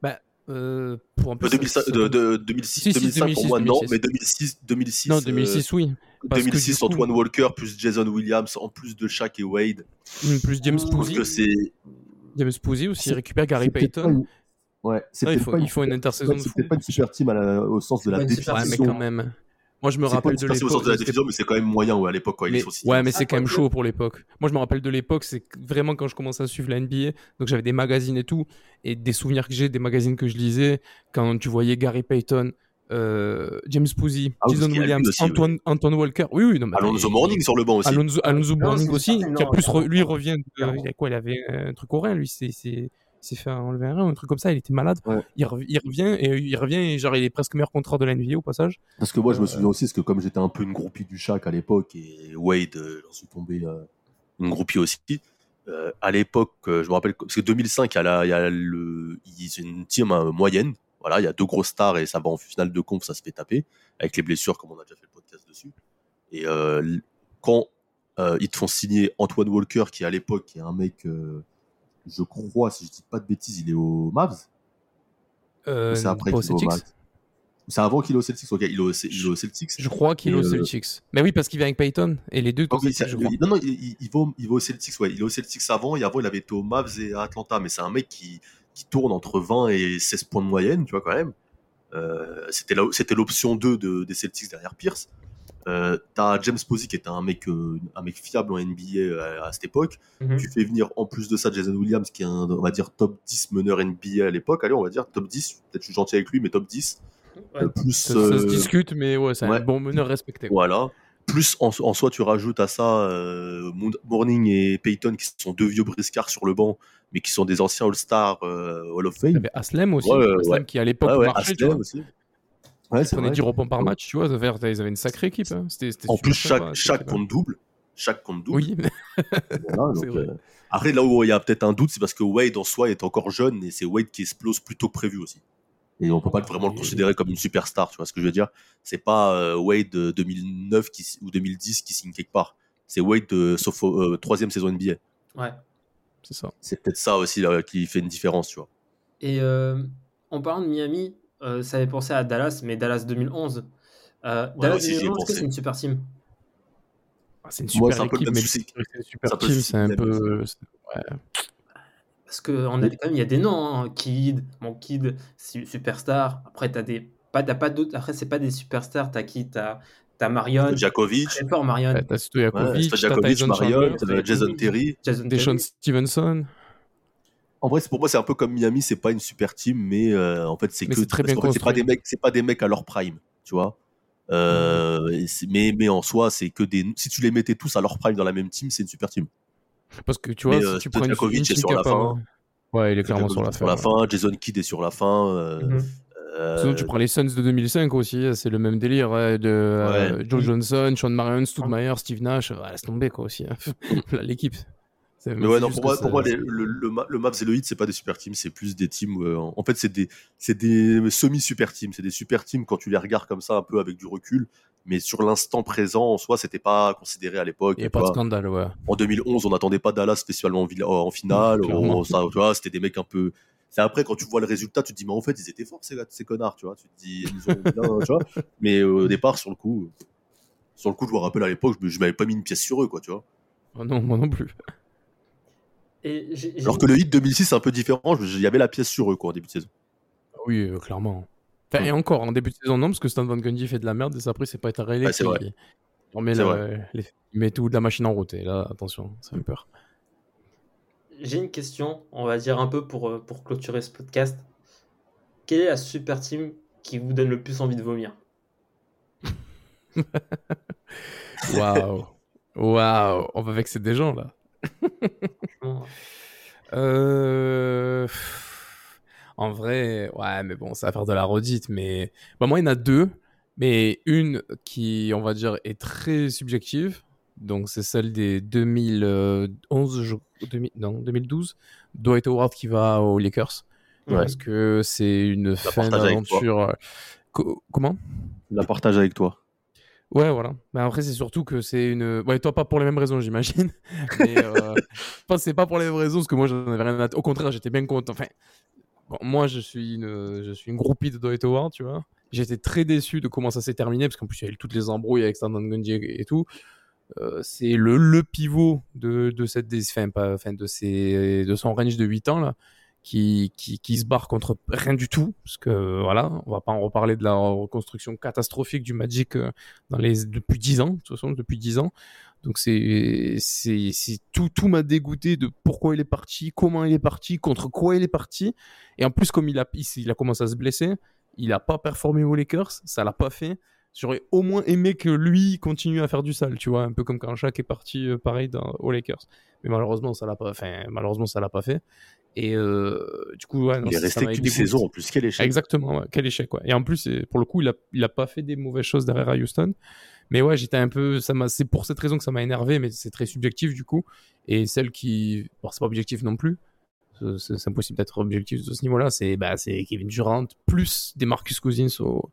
Bah, euh, pour un peu. Euh, 2005, de, de- 2006, Si, si, 2005 pour moi, 2006, non, mais 2006, 2006. Non, euh, 2006, oui. Parce que 2006, du coup- Antoine Walker plus Jason Williams en plus de Shaq et Wade. Mm, Plus James Posey. James Posey aussi récupère Gary Payton. Ouais, c'est Ah, il faut- pas il faut une intersaison de fou. peut-être pas une super team à la- au sens de la Ouais, mais définition. quand même. Moi, je me rappelle de l'époque. de la c'était- définition, mais c'est quand même moyen ouais, à l'époque Mais, ouais, mais c'est quand même chaud pour l'époque. Moi, je me rappelle de l'époque, c'est vraiment quand je commençais à suivre la NBA, donc j'avais des magazines et tout, et des souvenirs que j'ai, des magazines que je lisais, quand tu voyais Gary Payton, euh, James Posey, Ah Jason a Williams, aussi, Antoine, Antoine Walker. Oui, oui, non, mais Alonso Morning sur le banc aussi. Alonso, Alonso c'est aussi, qui en non, plus, re- lui, revient. De, il, a quoi, il avait un truc au rein, lui, c'est. Il s'est fait enlever un rein, un truc comme ça, il était malade. Ouais. Il, rev- il revient, et il revient, et genre, il est presque meilleur contrat de la NBA au passage. Parce que moi, je me Euh, souviens aussi, parce que comme j'étais un peu une groupie du Shaq à l'époque, et Wade, euh, j'en suis tombé euh, une groupie aussi. euh, à l'époque, euh, je me rappelle, parce que 2005, il y a, la, il y a le, il- c'est une team euh, moyenne. Voilà, il y a deux grosses stars et ça va en finale de conf, ça se fait taper avec les blessures, comme on a déjà fait le podcast dessus. Et euh, quand ils te font signer Antoine Walker, qui à l'époque est un mec, je crois, si je dis pas de bêtises, il est au Mavs. Euh, c'est après qu'il est au Celtics. Mavs? C'est avant qu'il est au Celtics. Ok, il est au, il est au Celtics. Je crois qu'il est au euh, Celtics. Mais oui, parce qu'il vient avec Payton, et les deux au oui, Celtics, ça- je crois. il- non, non, il, va, au- il va au Celtics, ouais. Il est au Celtics avant, et avant, il avait été au Mavs et à Atlanta. Mais c'est un mec qui, qui tourne entre 20 et 16 points de moyenne, tu vois, quand même. Euh, c'était l'option 2 de, des Celtics derrière Pierce. Euh, T'as James Posey qui était un mec, euh, un mec fiable en NBA à, à cette époque. Mhm. Tu fais venir en plus de ça Jason Williams qui est un, on va dire, top 10 meneur NBA à l'époque. Allez, on va dire top 10. Peut-être je suis gentil avec lui, mais top 10. Ouais. Euh, plus, Ça, ça se euh, discute, mais ouais, c'est ouais. un bon meneur respecté. quoi. voilà. Plus en, en soi, tu rajoutes à ça euh, Moon- Morning et Payton qui sont deux vieux briscards sur le banc, mais qui sont des anciens All-Stars euh, Hall of Il y Fame. avait Aslem aussi, Ouais, ouais, Aslem ouais. qui à l'époque Ouais, ouais, marchait, vois. aussi. Ouais, Ils prenaient vrai. 10 rebonds par match, tu vois. Ils avaient une sacrée équipe. hein. En plus, chaque, compte double. Chaque compte double. Oui, Voilà, c'est donc, vrai. euh, Après, là où il y a peut-être un doute, c'est parce que Wade en soi est encore jeune et c'est Wade qui explose plus tôt que prévu aussi. Et on peut pas vraiment le considérer comme une superstar, tu vois ce que je veux dire C'est pas euh, Wade de 2009 qui, ou 2010 qui signe quelque part. C'est Wade de sauf euh, troisième saison NBA. Ouais. c'est ça. C'est peut-être ça aussi là, qui fait une différence, tu vois. Et euh, en parlant de Miami, euh, ça avait pensé à Dallas, mais Dallas 2011. Euh, Dallas aussi, j'y ai 2011, est-ce que pensé. c'est une super team? Ah, c'est une Moi, super c'est un peu le équipe, même mais c'est une super team, c'est un peu. Parce que on a quand même, il y a des noms, hein. Kid, mon Kid, su- superstar. Après, t'as des, pas, t'as pas d'autres. Après, c'est pas des superstars. T'as qui? T'as, t'as Marion. Djakovic, Très fort, Marion. Ouais, T'as Stojakovic, ouais, Marion, euh, Jason Terry. Jason Deshaun. Stevenson. En vrai, pour moi, c'est un peu comme Miami, c'est pas une super team, mais euh, en fait, c'est que c'est très bien fait, c'est pas des mecs, c'est pas des mecs à leur prime, tu vois. Euh, mais mais en soi, c'est que des. Si tu les mettais tous à leur prime dans la même team, c'est une super team. Parce que tu vois, Mais, si euh, tu prends une, une est sur la fin. Ouais, il est clairement sur la fin. la fin. Jason Kidd est sur la fin. euh, Mhm. euh, Sinon, tu prends les Suns de 2005 aussi, c'est le même délire. de euh, Ouais. Joe Johnson, Sean Marion, Stoudemire, Steve Nash. Ouais, laisse tomber quoi aussi. hein. L'équipe. Mais ouais, non, pour moi, pour moi les- le, le, le Mavs et le Heat, c'est pas des super teams, c'est plus des teams. euh, en fait, c'est des, des semi-super teams. C'est des super teams quand tu les regardes comme ça, un peu avec du recul. Mais sur l'instant présent, en soi, c'était pas considéré à l'époque. Il n'y a tu pas de vois. scandale, ouais. En 2011, on n'attendait pas Dallas spécialement en, finale. Clairement. On- ça, tu vois, c'était des mecs un peu. C'est après quand tu vois le résultat, tu te dis mais en fait ils étaient forts ces, ces connards, tu vois. Tu te dis ils nous ont bien, tu vois. Mais euh, au départ, sur le coup, sur le coup, je me rappelle à l'époque, je m'avais pas mis une pièce sur eux, quoi, tu vois. Oh non, moi non plus. Et Alors que le hit 2006 c'est un peu différent. Il y avait la pièce sur eux, quoi, en début de saison. Oui, euh, clairement. Enfin, Et encore, en début de saison, non, parce que Stan Van Gundy fait de la merde, et ça, après, c'est pas être Ouais, c'est vrai. le- les- il met tout de la machine en route. Et là, attention, ça fait peur. J'ai une question, on va dire un peu pour, euh, pour clôturer ce podcast. Quelle est la super team qui vous donne le plus envie de vomir? Waouh. Waouh, on va vexer des gens là. Euh... En vrai, ouais, mais bon, ça va faire de la redite. Mais bah, moi, il y en a deux. Mais une qui, on va dire, est très subjective. Donc, c'est celle des 2011, je... 2000 non, 2012. Dwight Howard qui va aux Lakers. Ouais. Parce que c'est une fin d'aventure. euh, co- Comment? La partage avec toi. Ouais, voilà. Mais après, c'est surtout que c'est une. Ouais, toi, pas pour les mêmes raisons, j'imagine. Mais euh, c'est pas pour les mêmes raisons, parce que moi, j'en avais rien à. Au contraire, j'étais bien content. Enfin, bon, moi, je suis une, je suis une groupie de Dwight Howard, tu vois. J'étais très déçu de comment ça s'est terminé, parce qu'en plus, il y a eu toutes les embrouilles avec Stan Gundy et tout. Euh, c'est le, le pivot de, de cette enfin, pas, enfin, de, ses, de son range de 8 ans là qui, se barre contre rien du tout parce que voilà on va pas en reparler de la reconstruction catastrophique du Magic euh, depuis 10 ans de toute façon depuis 10 ans donc c'est tout tout m'a dégoûté de pourquoi il est parti comment il est parti contre quoi il est parti et en plus comme il a il, il a commencé à se blesser il a pas performé aux Lakers ça l'a pas fait J'aurais au moins aimé que lui continue à faire du sale, tu vois, un peu comme quand Shaq est parti euh, pareil dans, aux Lakers. Mais malheureusement, ça l'a pas, enfin, malheureusement, ça l'a pas fait. Et euh, du coup, ouais, non, Il est resté qu'une saison en plus. Quel échec. Exactement, ouais. quel échec, ouais. Et en plus, pour le coup, il a, il a pas fait des mauvaises choses derrière à Houston. Mais ouais, j'étais un peu, ça m'a, c'est pour cette raison que ça m'a énervé, mais c'est très subjectif du coup. Et celle qui, bon, c'est pas objectif non plus. C'est- C'est c'est impossible d'être objectif de ce niveau-là. C'est, bah, c'est Kevin Durant plus des Marcus Cousins aux,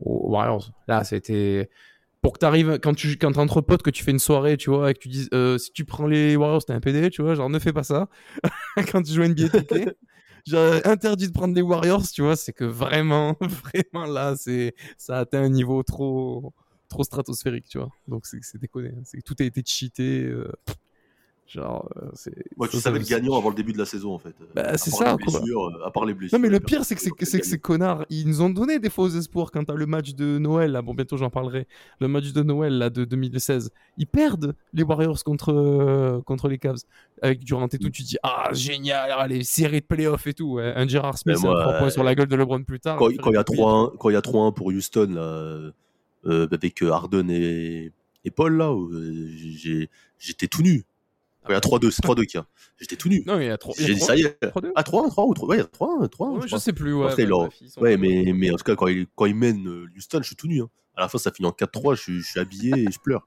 aux Warriors. Là, c'était pour que t'arrives quand tu quand entre potes que tu fais une soirée, tu vois, et que tu dis euh, si tu prends les Warriors, t'es un PD, tu vois, genre ne fais pas ça quand tu joues NBA 2K. Genre interdit de prendre les Warriors, tu vois, c'est que vraiment, vraiment là, c'est ça atteint un niveau trop trop stratosphérique, tu vois. Donc c'est déconné, hein. tout a été cheaté. euh, genre, euh, c'est. Moi, tu ça, savais le gagnant avant le début de la saison en fait. Bah, À c'est ça, blessures, euh, À part les blessures. Non mais le pire c'est que c'est que, ces connards ils nous ont donné des faux espoirs quand t'as le match de Noël là bon bientôt j'en parlerai le match de Noël là de 2016 ils perdent les Warriors contre euh, contre les Cavs avec Durant et tout tu te dis ah génial les séries de playoffs et tout ouais. un Gerard Smith et un moi, 3 points euh, sur la gueule de LeBron plus tard quand, quand il y a une 3-1 quand il y a 3-1 pour Houston là, euh, euh, avec euh, Harden et, et Paul là euh, j'étais tout nu quand il y a 3-2 c'est 3-2 qu'il y a j'étais tout nu non il y a 3 j'ai dit ça y est 3-2 ah 3-1 3 ou 3 ouais il y a 3-1 3 Ouais, je je crois. sais plus ouais, Après, bah, ouais mais, mais en tout cas quand il, quand il mène euh, Houston je suis tout nu hein. à la fin ça finit en 4-3 je, suis- je suis habillé et je pleure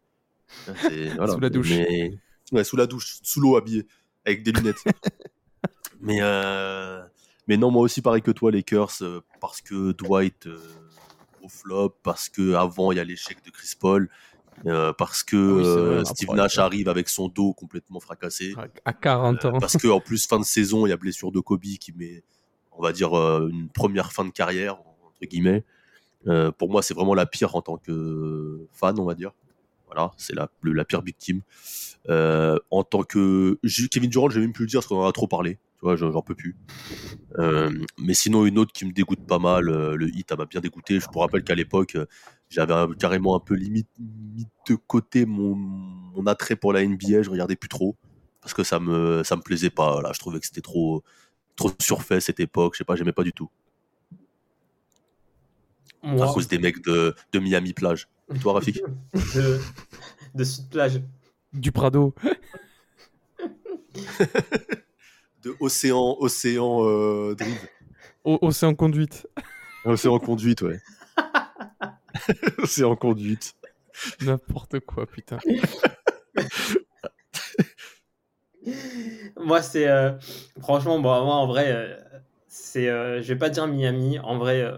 voilà. Sous la douche. Mais- ouais, sous la douche sous l'eau habillé avec des lunettes mais euh, mais non moi aussi pareil que toi Lakers euh, parce que Dwight euh, au flop parce que avant il y a l'échec de Chris Paul euh, parce que Ah oui, vrai, euh, Steve. Nash arrive avec son dos complètement fracassé. À 40 euh, ans. parce que en plus fin de saison il y a blessure de Kobe qui met on va dire euh, une première fin de carrière entre guillemets. Euh, pour moi c'est vraiment la pire en tant que fan on va dire. Voilà c'est la, la pire victime. Euh, en tant que Kevin Durant j'ai même pu le dire parce qu'on en a trop parlé tu vois j'en peux plus. Euh, mais sinon une autre qui me dégoûte pas mal euh, le hit elle m'a bien dégoûté. Je vous rappelle qu'à l'époque euh, j'avais carrément un peu limite mis de côté mon, mon attrait pour la NBA je regardais plus trop parce que ça me ça me plaisait pas. Là je trouvais que c'était trop trop surfait cette époque. Je sais pas j'aimais pas du tout. À cause des mecs de, de Miami plage. Et toi Rafik de, de Sud Plage. du Prado de Océan Océan euh, Drive Océan Conduite Océan Conduite ouais Océan Conduite n'importe quoi putain Moi, c'est. euh, franchement, bon, moi, en vrai, euh, c'est. euh, je vais pas dire Miami. En vrai, euh,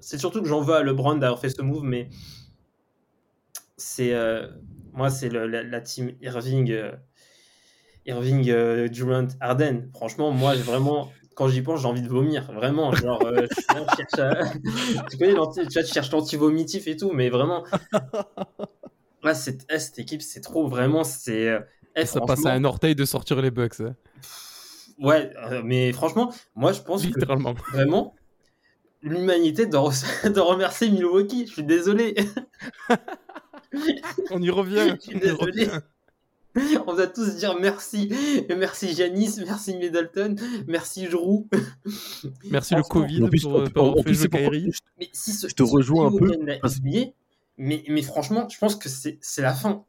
c'est surtout que j'en veux à LeBron d'avoir fait ce move, mais. C'est. euh, moi, c'est le- la, la team Irving. Irving, euh, Durant, Harden. Franchement, moi, j'ai vraiment. Quand j'y pense, j'ai envie de vomir. Vraiment. Genre, euh, je, cherche à- tu connais tu vois, l'anti-vomitif et tout, mais vraiment. Là, cette, eh, cette équipe, c'est trop. Vraiment, c'est. euh, eh, ça passe à un orteil de sortir les Bucks hein. Ouais, euh, mais franchement, moi je pense que vraiment l'humanité doit, re- doit remercier Milwaukee. Je suis désolé. on y revient Je suis désolé. On va tous dire merci. Merci Janis, merci Middleton, merci Drew. Merci le Covid En plus- pour, en- euh. Mais si ce, Je te rejoins un peu, mais, mais franchement, je pense que c'est c'est la fin.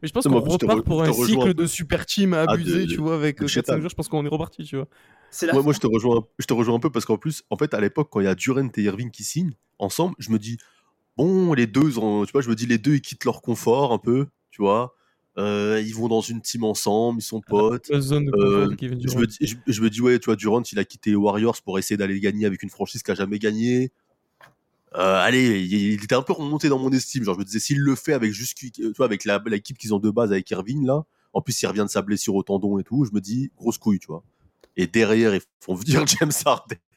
Mais je pense qu'on repart re- pour un cycle de super team à Ah, abuser, tu vois, avec de 4-5 chétane. joueurs. Je pense qu'on est reparti, tu vois. C'est la Ouais, fin. moi, je te rejoins, je te rejoins un peu parce qu'en plus, en fait, à l'époque, quand il y a Durant et Irving qui signent ensemble, je me dis, bon, les deux, tu vois, je me dis, les deux, ils quittent leur confort un peu, tu vois. Euh, ils vont dans une team ensemble, ils sont potes. Euh, je, me dis, je, je me dis, ouais, tu vois, Durant, il a quitté les Warriors pour essayer d'aller gagner avec une franchise qui a jamais gagné. Euh, allez, il, il était un peu remonté dans mon estime. Genre, je me disais, s'il le fait avec juste, tu vois, avec la- l'équipe qu'ils ont de base avec Irving, là, en plus, il revient de sa blessure au tendon et tout, je me dis, grosse couille, tu vois. Et derrière, ils font venir James Harden.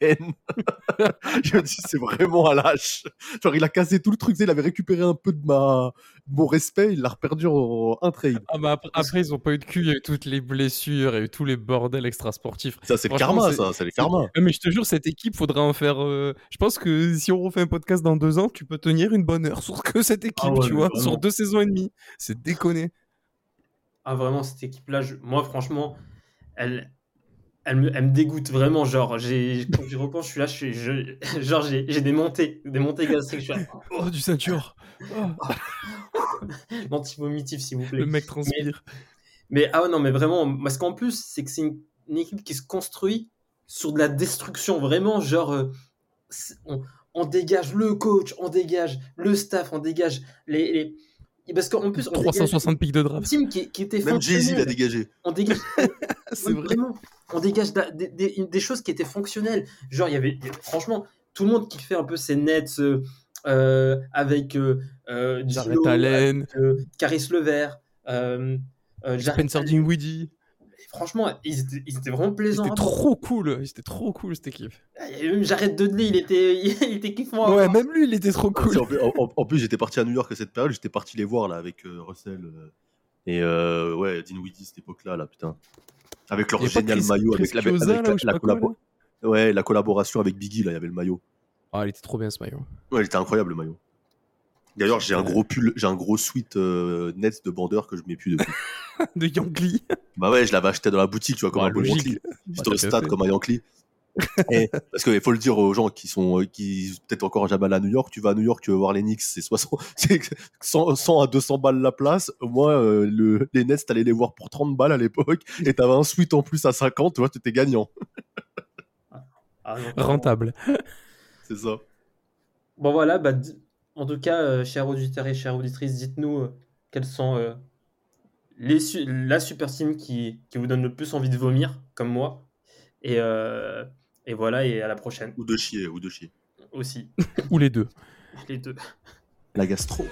je me dis, c'est vraiment un lâche. Genre, il a cassé tout le truc, il avait récupéré un peu de ma, de mon respect, il l'a reperdu en un trade. Ah bah après, après, ils ont pas eu de cul, il y a eu toutes les blessures, il y a eu tous les bordels extrasportifs. Ça, c'est le karma, ça, c'est le karma. Ouais, Mais je te jure, cette équipe, faudra en faire. euh, Je pense que si on refait un podcast dans deux ans, tu peux tenir une bonne heure sur que cette équipe, Ah ouais, tu vois, vraiment. sur deux saisons et demie. C'est déconné. Ah, vraiment, cette équipe-là, je- moi, franchement, elle, elle, me, elle me dégoûte vraiment. Genre, j'ai, quand j'y repense, je suis là, je suis, je- genre, j'ai, j'ai des montées, des montées gastriques. Je suis là, Oh, du ceinture. Oh, l'anti-vomitif, s'il vous plaît. le mec transpire. Mais ah ouais, non, mais vraiment, parce qu'en plus, c'est que c'est une, une équipe qui se construit sur de la destruction, vraiment, genre, euh, on, on dégage le coach, on dégage le staff, on dégage les. les... Parce qu'en plus, on dégage 360 pics de une draft. team qui, qui était Même Jay-Z l'a dégagé. On dégage C'est vrai. Vraiment, on dégage da- des, des- des choses qui étaient fonctionnelles. Genre, il y avait, franchement, tout le monde qui fait un peu ses nets euh, euh, avec euh, euh, Gino, Allen. avec, euh, Caris Levert, euh, euh, Spencer. Dinwiddie. Franchement, ils étaient, ils étaient vraiment plaisants. C'était voir. trop cool. C'était trop cool cette équipe. Avait même Jared Dudley, il était, il était kiffant. Ouais, voir. même lui, il était trop cool. En, plus- en- en plus, j'étais parti à New York à cette période, j'étais parti les voir là avec euh, Russell euh, et euh, ouais, Dinwiddie cette époque-là, là, putain. Avec leur génial Chris- maillot, Chris avec, la, avec la- là, quoi, ouais, la collaboration avec Biggie, là, il y avait le maillot. Ah, il était trop bien ce maillot. Ouais, il était incroyable le maillot. D'ailleurs, j'ai un gros pull, j'ai un gros suite euh, Nets de bandeur que je mets plus depuis. De Yankee. bah ouais, je l'avais acheté dans la boutique, tu vois, comme Ouais, un logique. Yankee. Bah, J'étais au stade comme un Yankee. Et, parce qu'il faut le dire aux gens qui sont euh, qui peut-être encore jamais allés à New York, tu vas à New York, tu vas voir les Knicks, c'est 60, c'est 100, 100 à 200 balles la place. Moi, euh, le, les Nets, t'allais les voir pour 30 balles à l'époque, et t'avais un suite en plus à 50, tu vois, t'étais gagnant. Ah, non, Rentable. C'est ça. Bon voilà, bah, en tout cas, euh, chers auditeurs et chères auditrices, dites-nous euh, quelles sont euh, les su- la super team qui, qui vous donne le plus envie de vomir, comme moi. Et, euh, et voilà, et à la prochaine Ou de chier, ou de chier. aussi, Ou les deux. les deux. La gastro.